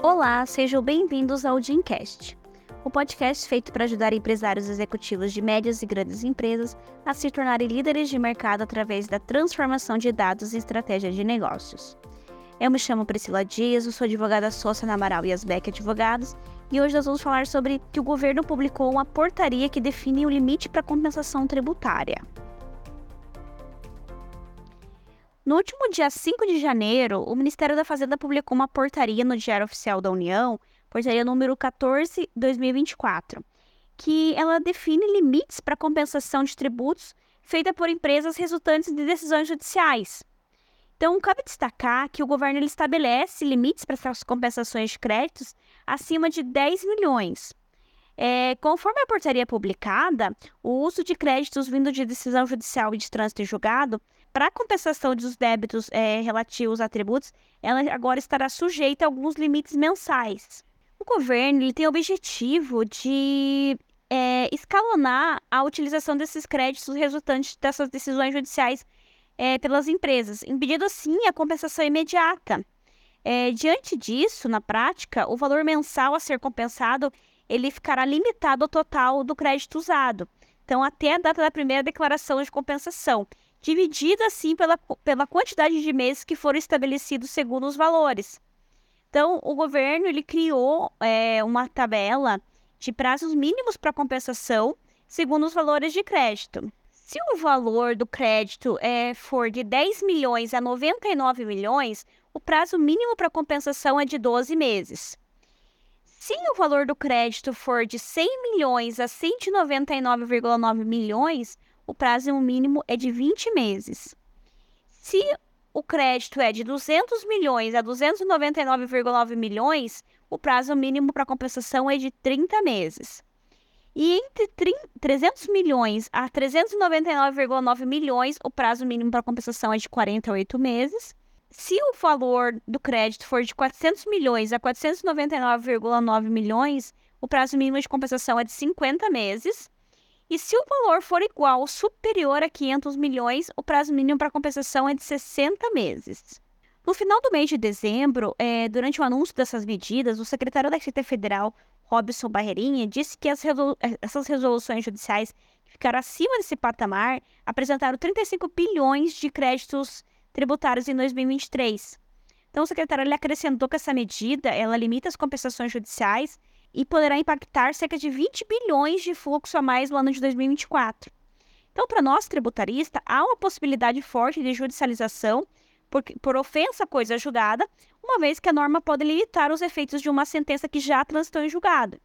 Olá, sejam bem-vindos ao Gincast, o podcast feito para ajudar empresários executivos de médias e grandes empresas a se tornarem líderes de mercado através da transformação de dados e estratégia de negócios. Eu me chamo Priscila Dias, eu sou advogada sócia na Amaral e Asbeck Advogados, e hoje nós vamos falar sobre que o governo publicou uma portaria que define o limite para compensação tributária. No último dia 5 de janeiro, o Ministério da Fazenda publicou uma portaria no Diário Oficial da União, portaria número 14/2024, que ela define limites para compensação de tributos feita por empresas resultantes de decisões judiciais. Então, cabe destacar que o governo ele estabelece limites para essas compensações de créditos acima de 10 milhões. É, conforme a portaria publicada, o uso de créditos vindo de decisão judicial e de trânsito em julgado para compensação dos débitos é, relativos a tributos, ela agora estará sujeita a alguns limites mensais. O governo ele tem o objetivo de é, escalonar a utilização desses créditos resultantes dessas decisões judiciais é, pelas empresas, impedindo assim a compensação imediata. É, diante disso, na prática, o valor mensal a ser compensado ele ficará limitado ao total do crédito usado. Então, até a data da primeira declaração de compensação dividida assim pela, pela quantidade de meses que foram estabelecidos segundo os valores. Então, o governo ele criou é, uma tabela de prazos mínimos para compensação segundo os valores de crédito. Se o valor do crédito é, for de 10 milhões a 99 milhões, o prazo mínimo para compensação é de 12 meses. Se o valor do crédito for de 100 milhões a 199,9 milhões, o prazo mínimo é de 20 meses. Se o crédito é de 200 milhões a 299,9 milhões, o prazo mínimo para compensação é de 30 meses. E entre 300 milhões a 399,9 milhões, o prazo mínimo para compensação é de 48 meses. Se o valor do crédito for de 400 milhões a 499,9 milhões, o prazo mínimo de compensação é de 50 meses. E se o valor for igual ou superior a 500 milhões, o prazo mínimo para compensação é de 60 meses. No final do mês de dezembro, é, durante o anúncio dessas medidas, o secretário da Receita Federal, Robson Barreirinha, disse que resolu eh, essas resoluções judiciais que ficaram acima desse patamar apresentaram 35 bilhões de créditos tributários em 2023. Então, o secretário ele acrescentou que essa medida ela limita as compensações judiciais e poderá impactar cerca de 20 bilhões de fluxo a mais no ano de 2024. Então, para nós tributaristas, há uma possibilidade forte de judicialização por, por ofensa à coisa julgada, uma vez que a norma pode limitar os efeitos de uma sentença que já transitou em julgado.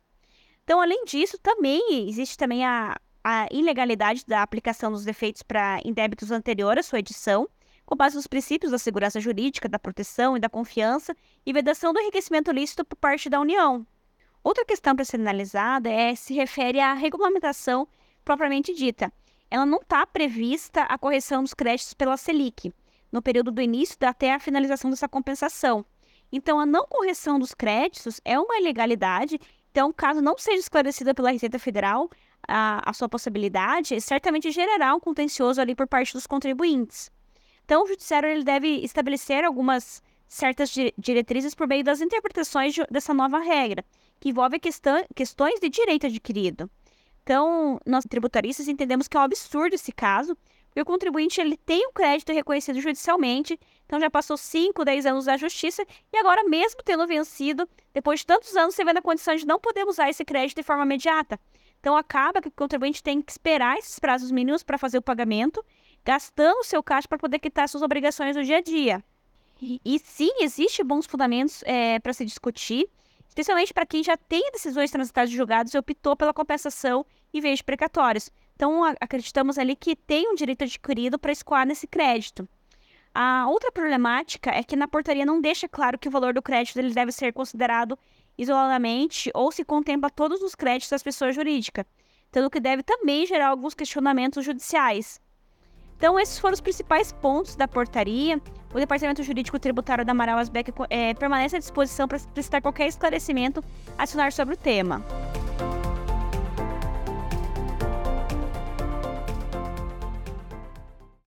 Então, além disso, também existe também a, a ilegalidade da aplicação dos defeitos para indébitos anteriores à sua edição, com base nos princípios da segurança jurídica, da proteção e da confiança, e vedação do enriquecimento lícito por parte da União. Outra questão para ser analisada é se refere à regulamentação propriamente dita. Ela não está prevista a correção dos créditos pela Selic, no período do início até a finalização dessa compensação. Então, a não correção dos créditos é uma ilegalidade. Então, caso não seja esclarecida pela Receita Federal a, a sua possibilidade, certamente gerará um contencioso ali por parte dos contribuintes. Então, o judiciário ele deve estabelecer algumas certas diretrizes por meio das interpretações de, dessa nova regra que envolve questão, questões de direito adquirido. Então, nós tributaristas entendemos que é um absurdo esse caso, porque o contribuinte ele tem o crédito reconhecido judicialmente, então já passou 5, 10 anos da justiça, e agora, mesmo tendo vencido, depois de tantos anos, você vê na condição de não poder usar esse crédito de forma imediata. Então, acaba que o contribuinte tem que esperar esses prazos mínimos para fazer o pagamento, gastando seu caixa para poder quitar suas obrigações do dia a dia. E, sim, existem bons fundamentos é, para se discutir, especialmente para quem já tem decisões transitadas de julgados e optou pela compensação em vez de precatórios. Então, acreditamos ali que tem um direito adquirido para escoar nesse crédito. A outra problemática é que na portaria não deixa claro que o valor do crédito ele deve ser considerado isoladamente ou se contempla todos os créditos das pessoas jurídicas, tanto que deve também gerar alguns questionamentos judiciais. Então, esses foram os principais pontos da portaria. O Departamento Jurídico Tributário da Amaral Asbeck é, permanece à disposição para prestar qualquer esclarecimento adicionar sobre o tema.